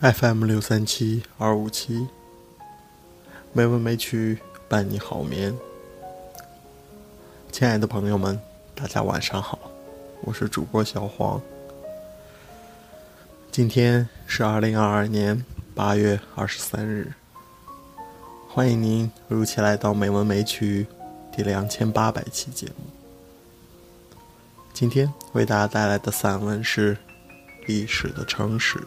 FM 六三七二五七，美文美曲伴你好眠。亲爱的朋友们，大家晚上好，我是主播小黄。今天是二零二二年八月二十三日，欢迎您如期来到《美文美曲》第两千八百期节目。今天为大家带来的散文是《历史的城市》。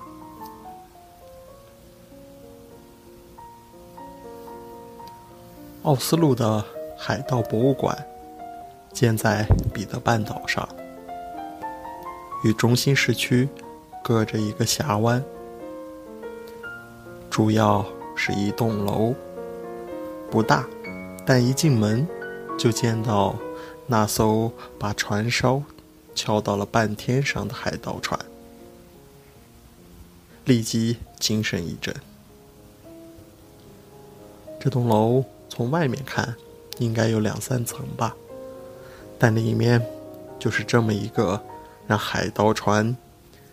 奥斯陆的海盗博物馆建在彼得半岛上，与中心市区隔着一个峡湾。主要是一栋楼，不大，但一进门就见到那艘把船梢敲到了半天上的海盗船，立即精神一振。这栋楼。从外面看，应该有两三层吧，但里面就是这么一个让海盗船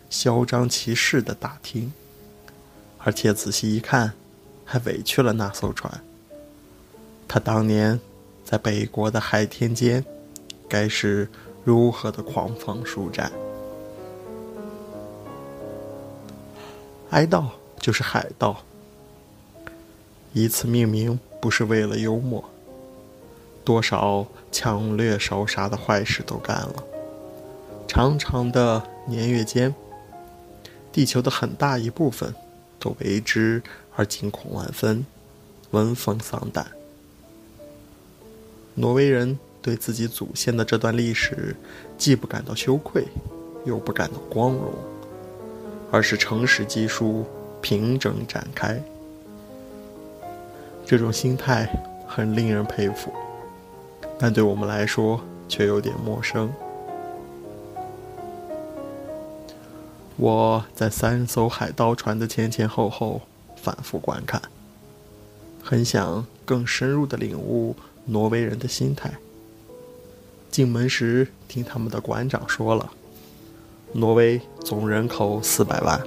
嚣张其势的大厅。而且仔细一看，还委屈了那艘船。他当年在北国的海天间，该是如何的狂放舒展？哀悼就是海盗，以此命名。不是为了幽默，多少抢掠烧杀的坏事都干了。长长的年月间，地球的很大一部分都为之而惊恐万分，闻风丧胆。挪威人对自己祖先的这段历史，既不感到羞愧，又不感到光荣，而是诚实记述，平整展开。这种心态很令人佩服，但对我们来说却有点陌生。我在三艘海盗船的前前后后反复观看，很想更深入的领悟挪威人的心态。进门时听他们的馆长说了，挪威总人口四百万，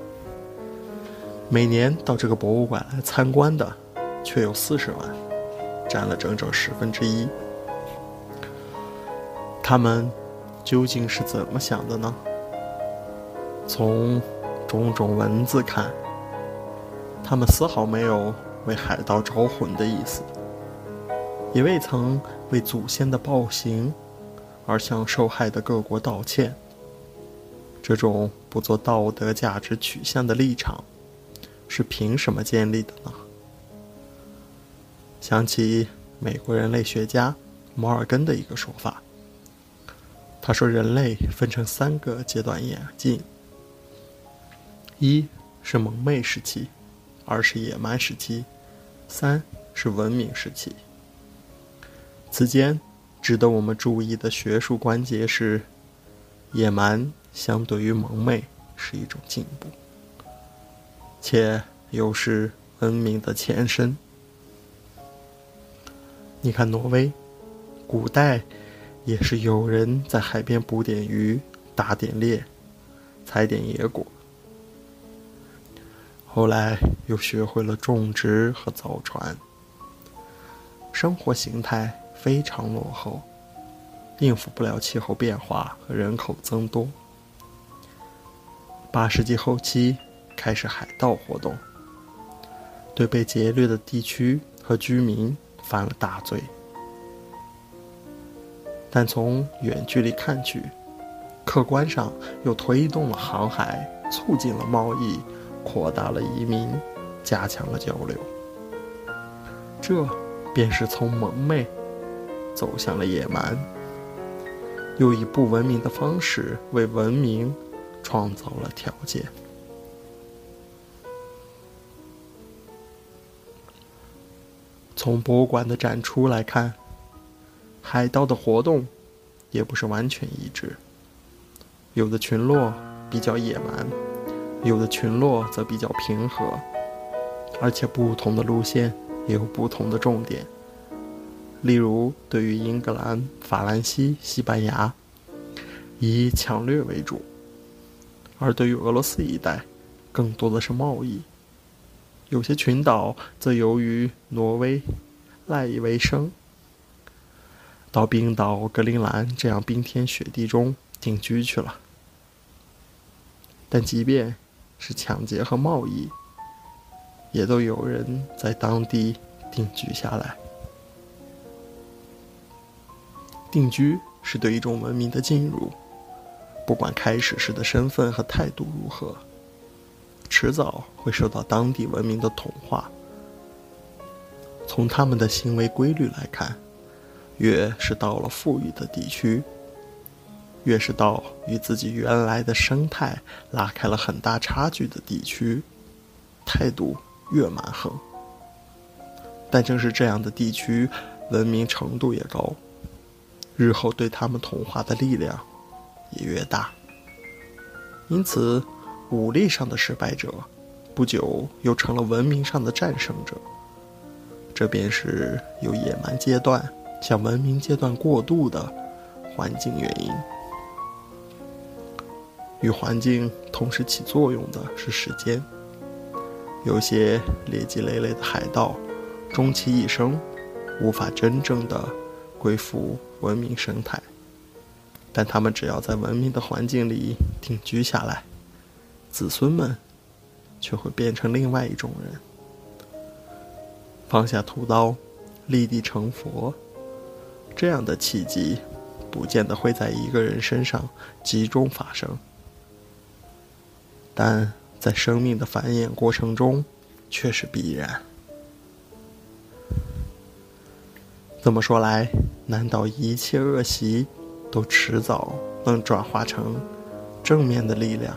每年到这个博物馆来参观的。却有四十万，占了整整十分之一。他们究竟是怎么想的呢？从种种文字看，他们丝毫没有为海盗招魂的意思，也未曾为祖先的暴行而向受害的各国道歉。这种不做道德价值取向的立场，是凭什么建立的呢？想起美国人类学家摩尔根的一个说法，他说人类分成三个阶段演进：一是蒙昧时期，二是野蛮时期，三是文明时期。此间值得我们注意的学术关节是，野蛮相对于蒙昧是一种进步，且又是文明的前身。你看，挪威，古代也是有人在海边捕点鱼、打点猎、采点野果，后来又学会了种植和造船，生活形态非常落后，应付不了气候变化和人口增多。八世纪后期开始海盗活动，对被劫掠的地区和居民。犯了大罪，但从远距离看去，客观上又推动了航海，促进了贸易，扩大了移民，加强了交流。这便是从蒙昧走向了野蛮，又以不文明的方式为文明创造了条件。从博物馆的展出来看，海盗的活动也不是完全一致。有的群落比较野蛮，有的群落则比较平和，而且不同的路线也有不同的重点。例如，对于英格兰、法兰西、西班牙，以抢掠为主；而对于俄罗斯一带，更多的是贸易，有些群岛则由于挪威赖以为生，到冰岛、格陵兰这样冰天雪地中定居去了。但即便是抢劫和贸易，也都有人在当地定居下来。定居是对一种文明的进入，不管开始时的身份和态度如何，迟早会受到当地文明的同化。从他们的行为规律来看，越是到了富裕的地区，越是到与自己原来的生态拉开了很大差距的地区，态度越蛮横。但正是这样的地区，文明程度也高。日后对他们同化的力量也越大，因此武力上的失败者，不久又成了文明上的战胜者。这便是由野蛮阶段向文明阶段过渡的环境原因。与环境同时起作用的是时间。有些劣迹累累的海盗，终其一生无法真正的归附。文明生态，但他们只要在文明的环境里定居下来，子孙们却会变成另外一种人。放下屠刀，立地成佛，这样的契机，不见得会在一个人身上集中发生，但在生命的繁衍过程中，却是必然。这么说来，难道一切恶习都迟早能转化成正面的力量？